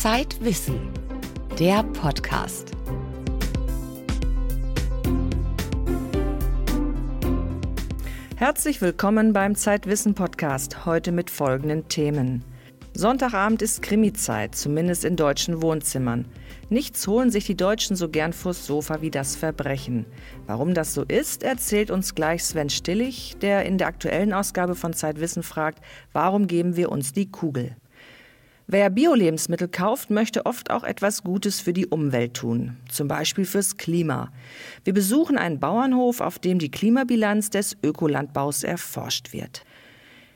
Zeitwissen, der Podcast. Herzlich willkommen beim Zeitwissen Podcast, heute mit folgenden Themen. Sonntagabend ist Krimizeit, zumindest in deutschen Wohnzimmern. Nichts holen sich die Deutschen so gern vors Sofa wie das Verbrechen. Warum das so ist, erzählt uns gleich Sven Stillig, der in der aktuellen Ausgabe von Zeitwissen fragt, warum geben wir uns die Kugel? Wer Bio-Lebensmittel kauft, möchte oft auch etwas Gutes für die Umwelt tun, zum Beispiel fürs Klima. Wir besuchen einen Bauernhof, auf dem die Klimabilanz des Ökolandbaus erforscht wird.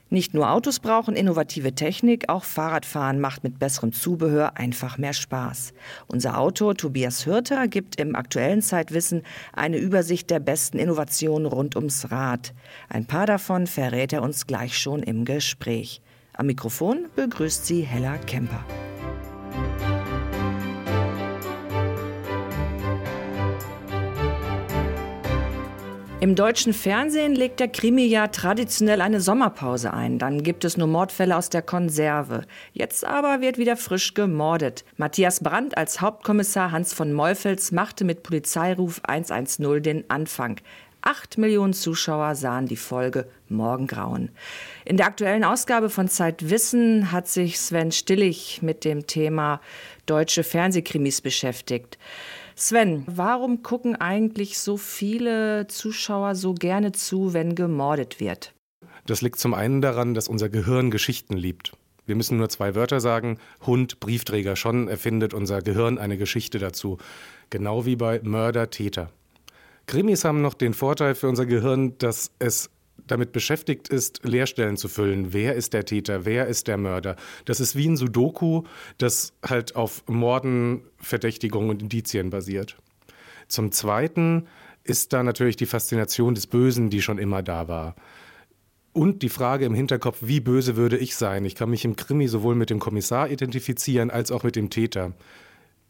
Nicht nur Autos brauchen innovative Technik, auch Fahrradfahren macht mit besserem Zubehör einfach mehr Spaß. Unser Autor Tobias Hürter gibt im aktuellen Zeitwissen eine Übersicht der besten Innovationen rund ums Rad. Ein paar davon verrät er uns gleich schon im Gespräch. Am Mikrofon begrüßt sie Hella Kemper. Im deutschen Fernsehen legt der Krimi ja traditionell eine Sommerpause ein. Dann gibt es nur Mordfälle aus der Konserve. Jetzt aber wird wieder frisch gemordet. Matthias Brandt als Hauptkommissar Hans von Meufels machte mit Polizeiruf 110 den Anfang. Acht Millionen Zuschauer sahen die Folge Morgengrauen. In der aktuellen Ausgabe von Zeitwissen hat sich Sven Stillig mit dem Thema deutsche Fernsehkrimis beschäftigt. Sven, warum gucken eigentlich so viele Zuschauer so gerne zu, wenn gemordet wird? Das liegt zum einen daran, dass unser Gehirn Geschichten liebt. Wir müssen nur zwei Wörter sagen. Hund, Briefträger. Schon erfindet unser Gehirn eine Geschichte dazu. Genau wie bei Mörder, Täter. Krimis haben noch den Vorteil für unser Gehirn, dass es damit beschäftigt ist, Leerstellen zu füllen. Wer ist der Täter? Wer ist der Mörder? Das ist wie ein Sudoku, das halt auf Morden, Verdächtigungen und Indizien basiert. Zum Zweiten ist da natürlich die Faszination des Bösen, die schon immer da war. Und die Frage im Hinterkopf, wie böse würde ich sein? Ich kann mich im Krimi sowohl mit dem Kommissar identifizieren als auch mit dem Täter.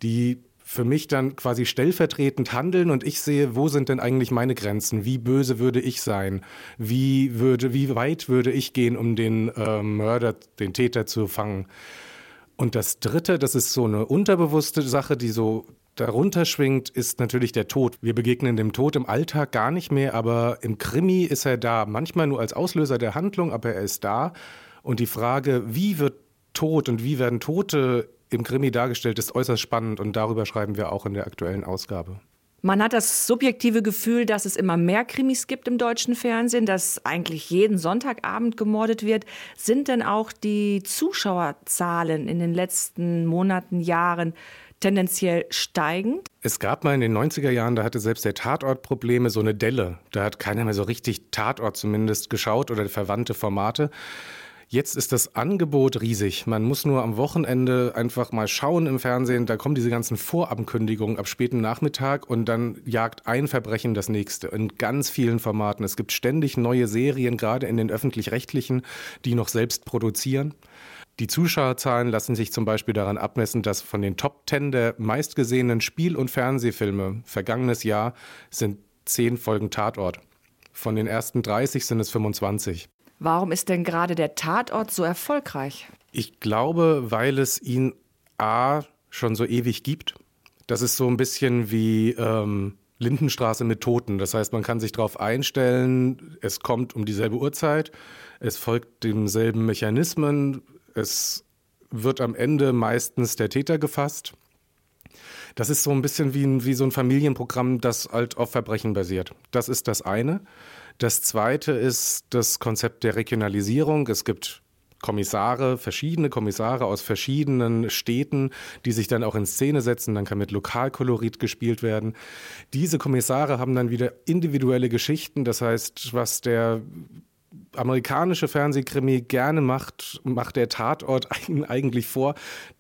Die für mich dann quasi stellvertretend handeln und ich sehe, wo sind denn eigentlich meine Grenzen? Wie böse würde ich sein? Wie würde, wie weit würde ich gehen, um den äh, Mörder, den Täter zu fangen? Und das Dritte, das ist so eine unterbewusste Sache, die so darunter schwingt, ist natürlich der Tod. Wir begegnen dem Tod im Alltag gar nicht mehr, aber im Krimi ist er da. Manchmal nur als Auslöser der Handlung, aber er ist da. Und die Frage, wie wird Tod und wie werden Tote im Krimi dargestellt, ist äußerst spannend und darüber schreiben wir auch in der aktuellen Ausgabe. Man hat das subjektive Gefühl, dass es immer mehr Krimis gibt im deutschen Fernsehen, dass eigentlich jeden Sonntagabend gemordet wird. Sind denn auch die Zuschauerzahlen in den letzten Monaten, Jahren tendenziell steigend? Es gab mal in den 90er Jahren, da hatte selbst der Tatort Probleme, so eine Delle. Da hat keiner mehr so richtig Tatort zumindest geschaut oder verwandte Formate. Jetzt ist das Angebot riesig. Man muss nur am Wochenende einfach mal schauen im Fernsehen. Da kommen diese ganzen Vorankündigungen ab späten Nachmittag und dann jagt ein Verbrechen das nächste in ganz vielen Formaten. Es gibt ständig neue Serien, gerade in den öffentlich-rechtlichen, die noch selbst produzieren. Die Zuschauerzahlen lassen sich zum Beispiel daran abmessen, dass von den Top 10 der meistgesehenen Spiel- und Fernsehfilme vergangenes Jahr sind zehn Folgen Tatort. Von den ersten 30 sind es 25. Warum ist denn gerade der Tatort so erfolgreich? Ich glaube, weil es ihn A schon so ewig gibt. Das ist so ein bisschen wie ähm, Lindenstraße mit Toten. Das heißt, man kann sich darauf einstellen, es kommt um dieselbe Uhrzeit, es folgt demselben Mechanismen, es wird am Ende meistens der Täter gefasst. Das ist so ein bisschen wie, ein, wie so ein Familienprogramm, das halt auf Verbrechen basiert. Das ist das eine. Das zweite ist das Konzept der Regionalisierung. Es gibt Kommissare, verschiedene Kommissare aus verschiedenen Städten, die sich dann auch in Szene setzen. Dann kann mit Lokalkolorit gespielt werden. Diese Kommissare haben dann wieder individuelle Geschichten. Das heißt, was der amerikanische Fernsehkrimi gerne macht, macht der Tatort eigentlich vor.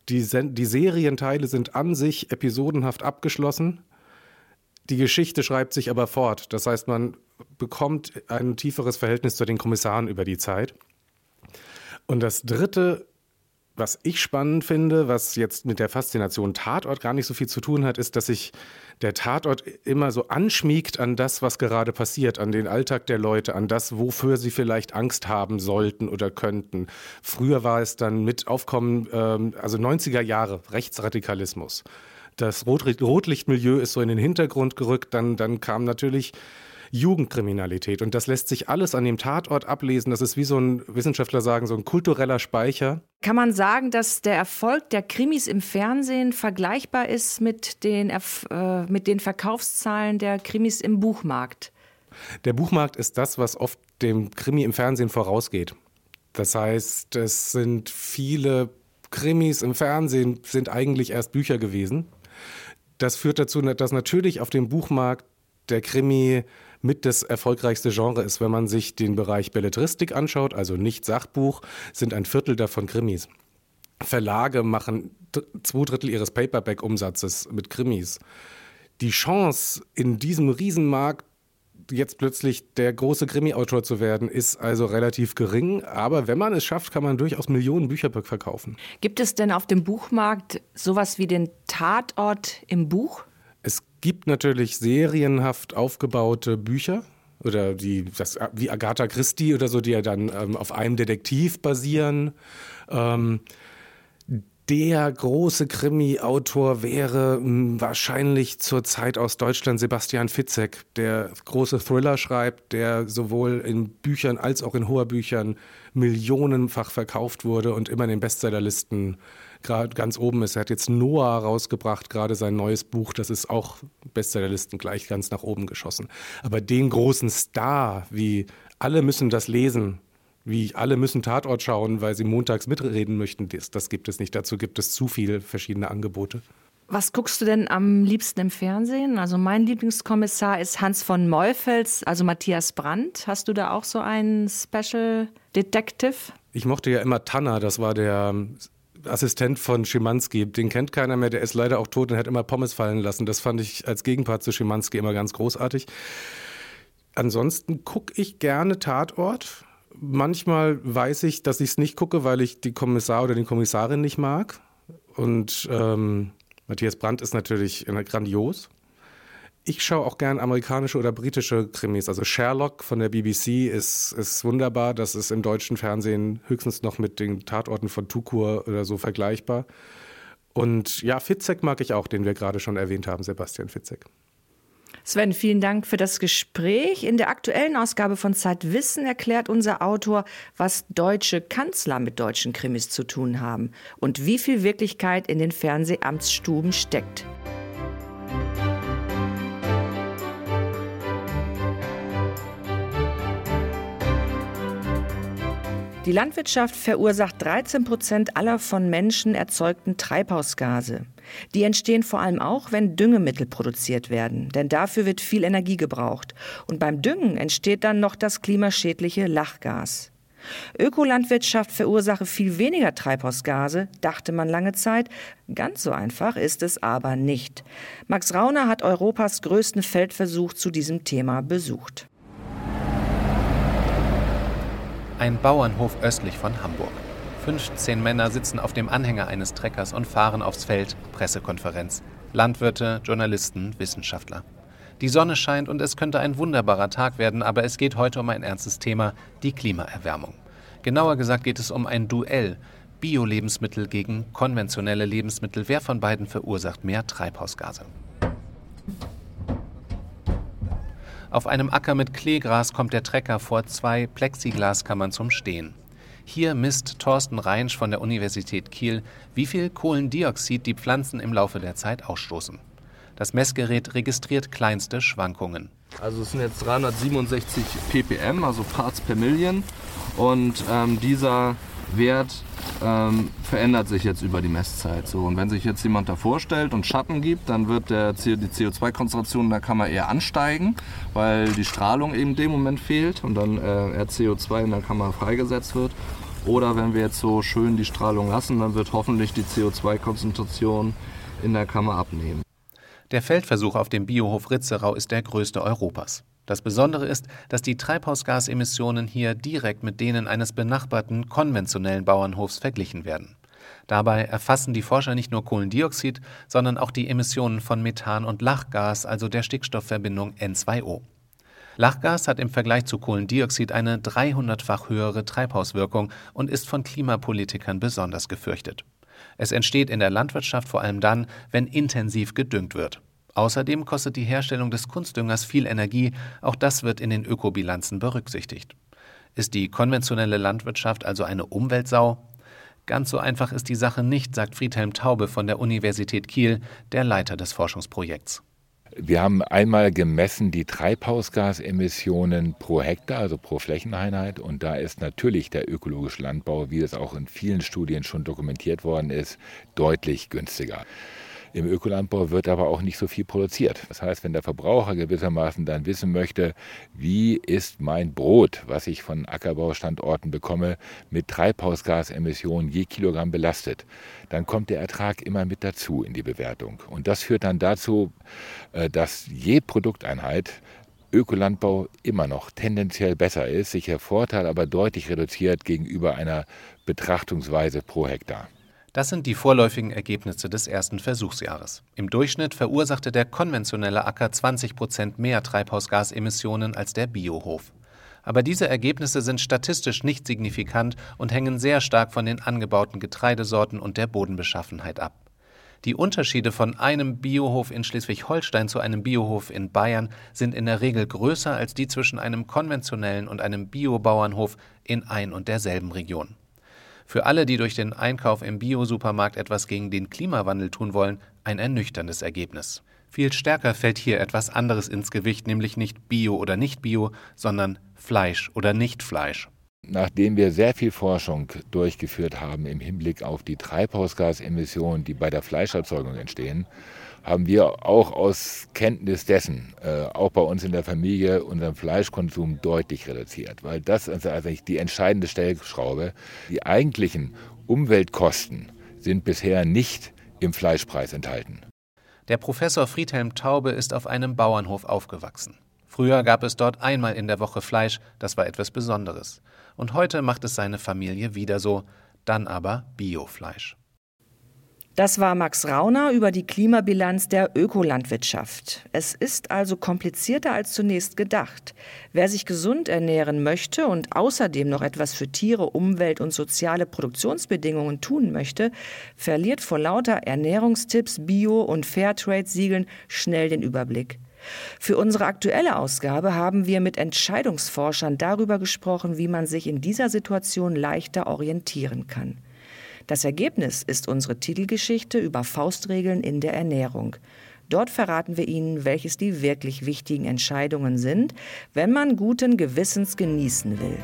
Die, die Serienteile sind an sich episodenhaft abgeschlossen. Die Geschichte schreibt sich aber fort. Das heißt, man bekommt ein tieferes Verhältnis zu den Kommissaren über die Zeit. Und das Dritte Was ich spannend finde, was jetzt mit der Faszination Tatort gar nicht so viel zu tun hat, ist, dass sich der Tatort immer so anschmiegt an das, was gerade passiert, an den Alltag der Leute, an das, wofür sie vielleicht Angst haben sollten oder könnten. Früher war es dann mit Aufkommen, ähm, also 90er Jahre, Rechtsradikalismus. Das Rotlichtmilieu ist so in den Hintergrund gerückt, dann, dann kam natürlich Jugendkriminalität. Und das lässt sich alles an dem Tatort ablesen. Das ist wie so ein Wissenschaftler sagen, so ein kultureller Speicher. Kann man sagen, dass der Erfolg der Krimis im Fernsehen vergleichbar ist mit den, äh, mit den Verkaufszahlen der Krimis im Buchmarkt? Der Buchmarkt ist das, was oft dem Krimi im Fernsehen vorausgeht. Das heißt, es sind viele Krimis im Fernsehen sind eigentlich erst Bücher gewesen. Das führt dazu, dass natürlich auf dem Buchmarkt der Krimi mit das erfolgreichste Genre ist. Wenn man sich den Bereich Belletristik anschaut, also nicht Sachbuch, sind ein Viertel davon Krimis. Verlage machen zwei Drittel ihres Paperback-Umsatzes mit Krimis. Die Chance, in diesem Riesenmarkt jetzt plötzlich der große Krimi-Autor zu werden, ist also relativ gering. Aber wenn man es schafft, kann man durchaus Millionen Bücher verkaufen. Gibt es denn auf dem Buchmarkt sowas wie den Tatort im Buch? Es gibt natürlich serienhaft aufgebaute Bücher oder die, das, wie Agatha Christie oder so, die ja dann ähm, auf einem Detektiv basieren. Ähm, der große Krimi-Autor wäre hm, wahrscheinlich zurzeit aus Deutschland Sebastian Fitzek, der große Thriller schreibt, der sowohl in Büchern als auch in Hoherbüchern millionenfach verkauft wurde und immer in den Bestsellerlisten ganz oben ist. Er hat jetzt Noah rausgebracht, gerade sein neues Buch, das ist auch Bestsellerlisten gleich ganz nach oben geschossen. Aber den großen Star, wie alle müssen das lesen, wie alle müssen Tatort schauen, weil sie montags mitreden möchten, das, das gibt es nicht. Dazu gibt es zu viele verschiedene Angebote. Was guckst du denn am liebsten im Fernsehen? Also mein Lieblingskommissar ist Hans von Meufels, also Matthias Brandt. Hast du da auch so einen Special Detective? Ich mochte ja immer Tanner, das war der Assistent von Schimanski. Den kennt keiner mehr, der ist leider auch tot und hat immer Pommes fallen lassen. Das fand ich als Gegenpart zu Schimanski immer ganz großartig. Ansonsten gucke ich gerne Tatort. Manchmal weiß ich, dass ich es nicht gucke, weil ich die Kommissar oder die Kommissarin nicht mag. Und ähm, Matthias Brandt ist natürlich grandios. Ich schaue auch gern amerikanische oder britische Krimis. Also Sherlock von der BBC ist, ist wunderbar. Das ist im deutschen Fernsehen höchstens noch mit den Tatorten von Tukur oder so vergleichbar. Und ja, Fitzek mag ich auch, den wir gerade schon erwähnt haben, Sebastian Fitzek. Sven, vielen Dank für das Gespräch. In der aktuellen Ausgabe von Zeitwissen erklärt unser Autor, was deutsche Kanzler mit deutschen Krimis zu tun haben und wie viel Wirklichkeit in den Fernsehamtsstuben steckt. Die Landwirtschaft verursacht 13 Prozent aller von Menschen erzeugten Treibhausgase. Die entstehen vor allem auch, wenn Düngemittel produziert werden, denn dafür wird viel Energie gebraucht. Und beim Düngen entsteht dann noch das klimaschädliche Lachgas. Ökolandwirtschaft verursache viel weniger Treibhausgase, dachte man lange Zeit. Ganz so einfach ist es aber nicht. Max Rauner hat Europas größten Feldversuch zu diesem Thema besucht. Ein Bauernhof östlich von Hamburg. 15 Männer sitzen auf dem Anhänger eines Treckers und fahren aufs Feld. Pressekonferenz. Landwirte, Journalisten, Wissenschaftler. Die Sonne scheint und es könnte ein wunderbarer Tag werden, aber es geht heute um ein ernstes Thema, die Klimaerwärmung. Genauer gesagt geht es um ein Duell. Bio-Lebensmittel gegen konventionelle Lebensmittel. Wer von beiden verursacht mehr Treibhausgase? Auf einem Acker mit Kleegras kommt der Trecker vor zwei Plexiglaskammern zum Stehen. Hier misst Thorsten Reinsch von der Universität Kiel, wie viel Kohlendioxid die Pflanzen im Laufe der Zeit ausstoßen. Das Messgerät registriert kleinste Schwankungen. Also es sind jetzt 367 ppm, also Parts per Million. Und ähm, dieser Wert ähm, verändert sich jetzt über die Messzeit. So, und wenn sich jetzt jemand da vorstellt und Schatten gibt, dann wird der, die CO2-Konzentration in der Kammer eher ansteigen, weil die Strahlung eben in dem Moment fehlt und dann äh, eher CO2 in der Kammer freigesetzt wird. Oder wenn wir jetzt so schön die Strahlung lassen, dann wird hoffentlich die CO2-Konzentration in der Kammer abnehmen. Der Feldversuch auf dem Biohof Ritzerau ist der größte Europas. Das Besondere ist, dass die Treibhausgasemissionen hier direkt mit denen eines benachbarten konventionellen Bauernhofs verglichen werden. Dabei erfassen die Forscher nicht nur Kohlendioxid, sondern auch die Emissionen von Methan und Lachgas, also der Stickstoffverbindung N2O. Lachgas hat im Vergleich zu Kohlendioxid eine 300-fach höhere Treibhauswirkung und ist von Klimapolitikern besonders gefürchtet. Es entsteht in der Landwirtschaft vor allem dann, wenn intensiv gedüngt wird. Außerdem kostet die Herstellung des Kunstdüngers viel Energie, auch das wird in den Ökobilanzen berücksichtigt. Ist die konventionelle Landwirtschaft also eine Umweltsau? Ganz so einfach ist die Sache nicht, sagt Friedhelm Taube von der Universität Kiel, der Leiter des Forschungsprojekts. Wir haben einmal gemessen die Treibhausgasemissionen pro Hektar, also pro Flächeneinheit. Und da ist natürlich der ökologische Landbau, wie es auch in vielen Studien schon dokumentiert worden ist, deutlich günstiger. Im Ökolandbau wird aber auch nicht so viel produziert. Das heißt, wenn der Verbraucher gewissermaßen dann wissen möchte, wie ist mein Brot, was ich von Ackerbaustandorten bekomme, mit Treibhausgasemissionen je Kilogramm belastet, dann kommt der Ertrag immer mit dazu in die Bewertung. Und das führt dann dazu, äh, dass je Produkteinheit Ökolandbau immer noch tendenziell besser ist, sich der Vorteil aber deutlich reduziert gegenüber einer Betrachtungsweise pro Hektar. Das sind die vorläufigen Ergebnisse des ersten Versuchsjahres. Im Durchschnitt verursachte der konventionelle Acker 20 Prozent mehr Treibhausgasemissionen als der Biohof. Aber diese Ergebnisse sind statistisch nicht signifikant und hängen sehr stark von den angebauten Getreidesorten und der Bodenbeschaffenheit ab. Die Unterschiede von einem Biohof in Schleswig-Holstein zu einem Biohof in Bayern sind in der Regel größer als die zwischen einem konventionellen und einem Biobauernhof in ein und derselben Region. Für alle, die durch den Einkauf im Bio-Supermarkt etwas gegen den Klimawandel tun wollen, ein ernüchterndes Ergebnis. Viel stärker fällt hier etwas anderes ins Gewicht, nämlich nicht Bio oder nicht Bio, sondern Fleisch oder nicht Fleisch. Nachdem wir sehr viel Forschung durchgeführt haben im Hinblick auf die Treibhausgasemissionen, die bei der Fleischerzeugung entstehen, haben wir auch aus Kenntnis dessen, äh, auch bei uns in der Familie, unseren Fleischkonsum deutlich reduziert. Weil das ist eigentlich die entscheidende Stellschraube. Die eigentlichen Umweltkosten sind bisher nicht im Fleischpreis enthalten. Der Professor Friedhelm Taube ist auf einem Bauernhof aufgewachsen. Früher gab es dort einmal in der Woche Fleisch, das war etwas Besonderes. Und heute macht es seine Familie wieder so, dann aber Biofleisch. Das war Max Rauner über die Klimabilanz der Ökolandwirtschaft. Es ist also komplizierter als zunächst gedacht. Wer sich gesund ernähren möchte und außerdem noch etwas für Tiere, Umwelt und soziale Produktionsbedingungen tun möchte, verliert vor lauter Ernährungstipps, Bio- und Fairtrade-Siegeln schnell den Überblick. Für unsere aktuelle Ausgabe haben wir mit Entscheidungsforschern darüber gesprochen, wie man sich in dieser Situation leichter orientieren kann. Das Ergebnis ist unsere Titelgeschichte über Faustregeln in der Ernährung. Dort verraten wir Ihnen, welches die wirklich wichtigen Entscheidungen sind, wenn man guten Gewissens genießen will.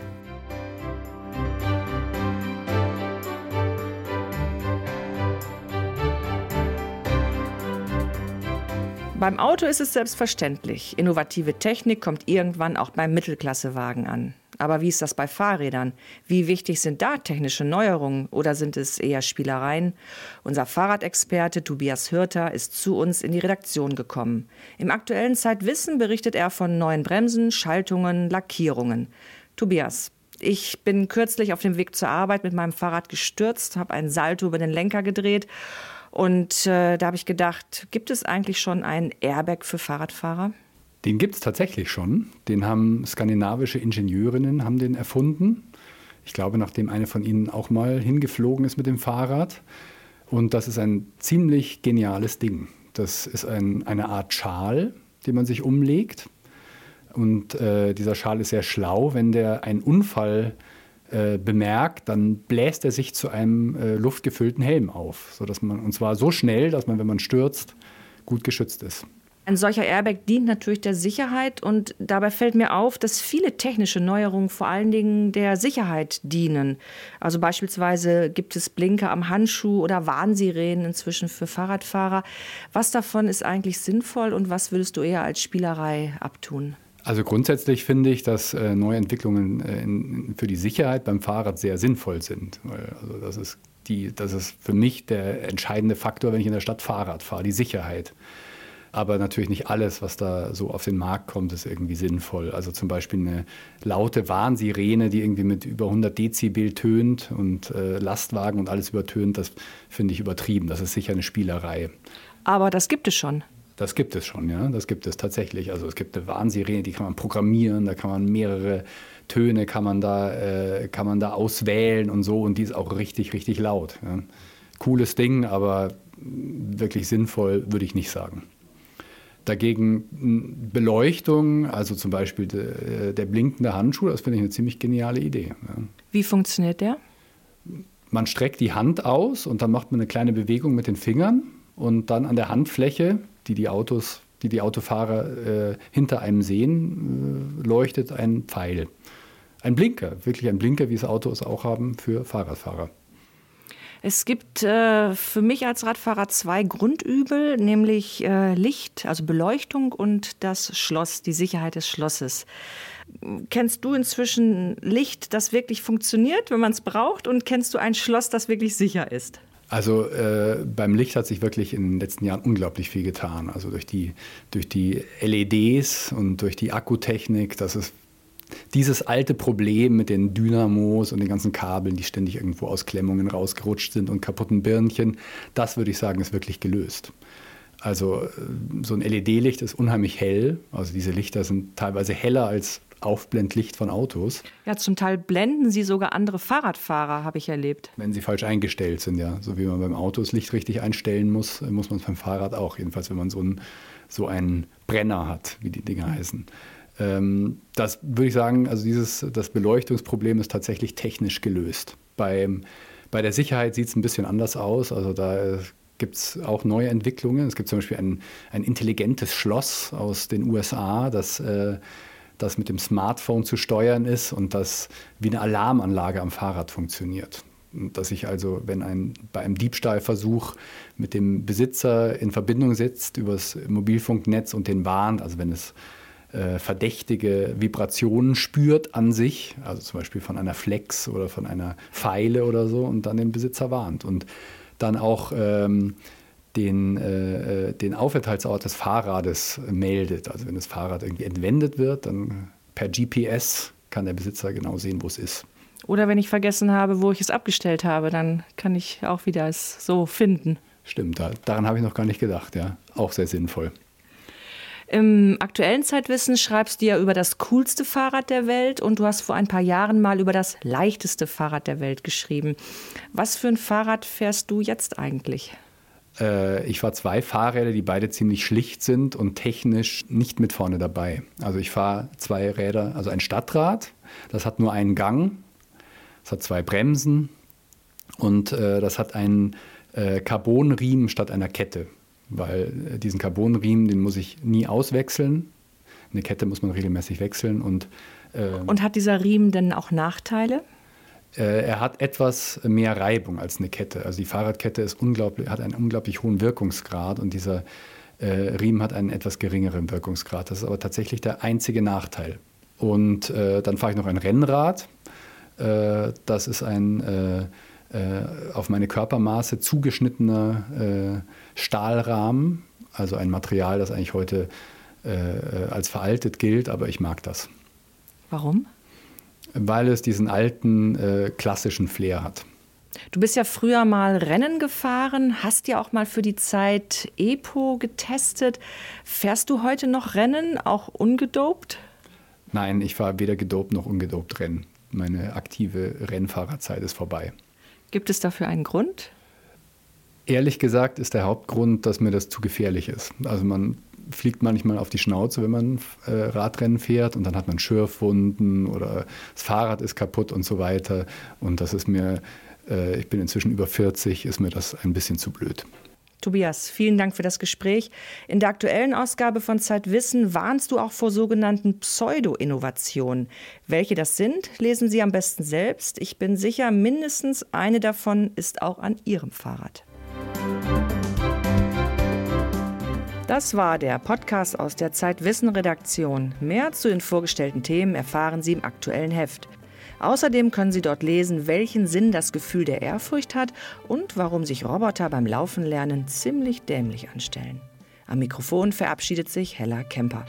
Beim Auto ist es selbstverständlich. Innovative Technik kommt irgendwann auch beim Mittelklassewagen an. Aber wie ist das bei Fahrrädern? Wie wichtig sind da technische Neuerungen oder sind es eher Spielereien? Unser Fahrradexperte Tobias Hürter ist zu uns in die Redaktion gekommen. Im aktuellen Zeitwissen berichtet er von neuen Bremsen, Schaltungen, Lackierungen. Tobias, ich bin kürzlich auf dem Weg zur Arbeit mit meinem Fahrrad gestürzt, habe einen Salto über den Lenker gedreht und äh, da habe ich gedacht, gibt es eigentlich schon ein Airbag für Fahrradfahrer? Den gibt es tatsächlich schon. Den haben skandinavische Ingenieurinnen haben den erfunden. Ich glaube, nachdem eine von ihnen auch mal hingeflogen ist mit dem Fahrrad. Und das ist ein ziemlich geniales Ding. Das ist ein, eine Art Schal, den man sich umlegt. Und äh, dieser Schal ist sehr schlau. Wenn der einen Unfall äh, bemerkt, dann bläst er sich zu einem äh, luftgefüllten Helm auf. Sodass man, und zwar so schnell, dass man, wenn man stürzt, gut geschützt ist. Ein solcher Airbag dient natürlich der Sicherheit und dabei fällt mir auf, dass viele technische Neuerungen vor allen Dingen der Sicherheit dienen. Also beispielsweise gibt es Blinker am Handschuh oder Warnsirenen inzwischen für Fahrradfahrer. Was davon ist eigentlich sinnvoll und was würdest du eher als Spielerei abtun? Also grundsätzlich finde ich, dass äh, neue Entwicklungen äh, für die Sicherheit beim Fahrrad sehr sinnvoll sind. Also das, ist die, das ist für mich der entscheidende Faktor, wenn ich in der Stadt Fahrrad fahre, die Sicherheit. Aber natürlich nicht alles, was da so auf den Markt kommt, ist irgendwie sinnvoll. Also zum Beispiel eine laute Warnsirene, die irgendwie mit über 100 Dezibel tönt und äh, Lastwagen und alles übertönt, das finde ich übertrieben. Das ist sicher eine Spielerei. Aber das gibt es schon. Das gibt es schon, ja. Das gibt es tatsächlich. Also es gibt eine Warnsirene, die kann man programmieren, da kann man mehrere Töne kann man da, äh, kann man da auswählen und so und die ist auch richtig, richtig laut. Ja. Cooles Ding, aber wirklich sinnvoll würde ich nicht sagen. Dagegen Beleuchtung, also zum Beispiel de, der blinkende Handschuh, das finde ich eine ziemlich geniale Idee. Ja. Wie funktioniert der? Man streckt die Hand aus und dann macht man eine kleine Bewegung mit den Fingern und dann an der Handfläche, die die Autos, die die Autofahrer äh, hinter einem sehen, äh, leuchtet ein Pfeil. Ein Blinker, wirklich ein Blinker, wie es Autos auch haben für Fahrradfahrer. Es gibt äh, für mich als Radfahrer zwei Grundübel, nämlich äh, Licht, also Beleuchtung und das Schloss, die Sicherheit des Schlosses. Kennst du inzwischen Licht, das wirklich funktioniert, wenn man es braucht? Und kennst du ein Schloss, das wirklich sicher ist? Also äh, beim Licht hat sich wirklich in den letzten Jahren unglaublich viel getan. Also durch die, durch die LEDs und durch die Akkutechnik, das ist dieses alte Problem mit den Dynamos und den ganzen Kabeln, die ständig irgendwo aus Klemmungen rausgerutscht sind und kaputten Birnchen, das würde ich sagen, ist wirklich gelöst. Also äh, so ein LED-Licht ist unheimlich hell. Also diese Lichter sind teilweise heller als Aufblendlicht von Autos. Ja, zum Teil blenden sie sogar andere Fahrradfahrer, habe ich erlebt. Wenn sie falsch eingestellt sind, ja. So wie man beim Auto das Licht richtig einstellen muss, muss man es beim Fahrrad auch. Jedenfalls, wenn man so einen, so einen Brenner hat, wie die Dinger heißen. Ähm, das würde ich sagen, also dieses, das Beleuchtungsproblem ist tatsächlich technisch gelöst. Beim, bei der Sicherheit sieht es ein bisschen anders aus. Also da gibt es auch neue Entwicklungen. Es gibt zum Beispiel ein, ein intelligentes Schloss aus den USA, das, äh, das mit dem Smartphone zu steuern ist und das wie eine Alarmanlage am Fahrrad funktioniert. Dass ich also, wenn ein, bei einem Diebstahlversuch mit dem Besitzer in Verbindung setzt über das Mobilfunknetz und den warnt, also wenn es äh, verdächtige Vibrationen spürt an sich, also zum Beispiel von einer Flex oder von einer Pfeile oder so, und dann den Besitzer warnt. Und dann auch ähm, den, äh, äh den Aufenthaltsort des Fahrrades meldet. Also wenn das Fahrrad irgendwie entwendet wird, dann per GPS kann der Besitzer genau sehen, wo es ist. Oder wenn ich vergessen habe, wo ich es abgestellt habe, dann kann ich auch wieder es so finden. Stimmt, daran habe ich noch gar nicht gedacht, ja. Auch sehr sinnvoll. Im aktuellen Zeitwissen schreibst du ja über das coolste Fahrrad der Welt und du hast vor ein paar Jahren mal über das leichteste Fahrrad der Welt geschrieben. Was für ein Fahrrad fährst du jetzt eigentlich? Äh, ich fahre zwei Fahrräder, die beide ziemlich schlicht sind und technisch nicht mit vorne dabei. Also ich fahre zwei Räder, also ein Stadtrad, das hat nur einen Gang, das hat zwei Bremsen und äh, das hat einen äh, Carbonriemen statt einer Kette weil äh, diesen Carbonriemen, den muss ich nie auswechseln. Eine Kette muss man regelmäßig wechseln. Und, äh, und hat dieser Riemen denn auch Nachteile? Äh, er hat etwas mehr Reibung als eine Kette. Also die Fahrradkette ist unglaublich, hat einen unglaublich hohen Wirkungsgrad und dieser äh, Riemen hat einen etwas geringeren Wirkungsgrad. Das ist aber tatsächlich der einzige Nachteil. Und äh, dann fahre ich noch ein Rennrad. Das ist ein auf meine Körpermaße zugeschnittener Stahlrahmen, also ein Material, das eigentlich heute als veraltet gilt, aber ich mag das. Warum? Weil es diesen alten äh, klassischen Flair hat. Du bist ja früher mal Rennen gefahren, hast ja auch mal für die Zeit EPO getestet. Fährst du heute noch Rennen, auch ungedopt? Nein, ich fahre weder gedopt noch ungedopt Rennen. Meine aktive Rennfahrerzeit ist vorbei. Gibt es dafür einen Grund? Ehrlich gesagt ist der Hauptgrund, dass mir das zu gefährlich ist. Also man fliegt manchmal auf die Schnauze, wenn man äh, Radrennen fährt und dann hat man Schürfwunden oder das Fahrrad ist kaputt und so weiter. Und das ist mir, äh, ich bin inzwischen über 40, ist mir das ein bisschen zu blöd. Tobias, vielen Dank für das Gespräch. In der aktuellen Ausgabe von Zeitwissen warnst du auch vor sogenannten Pseudo-Innovationen. Welche das sind, lesen Sie am besten selbst. Ich bin sicher, mindestens eine davon ist auch an Ihrem Fahrrad. Das war der Podcast aus der Zeitwissen-Redaktion. Mehr zu den vorgestellten Themen erfahren Sie im aktuellen Heft. Außerdem können Sie dort lesen, welchen Sinn das Gefühl der Ehrfurcht hat und warum sich Roboter beim Laufen lernen ziemlich dämlich anstellen. Am Mikrofon verabschiedet sich Hella Kemper.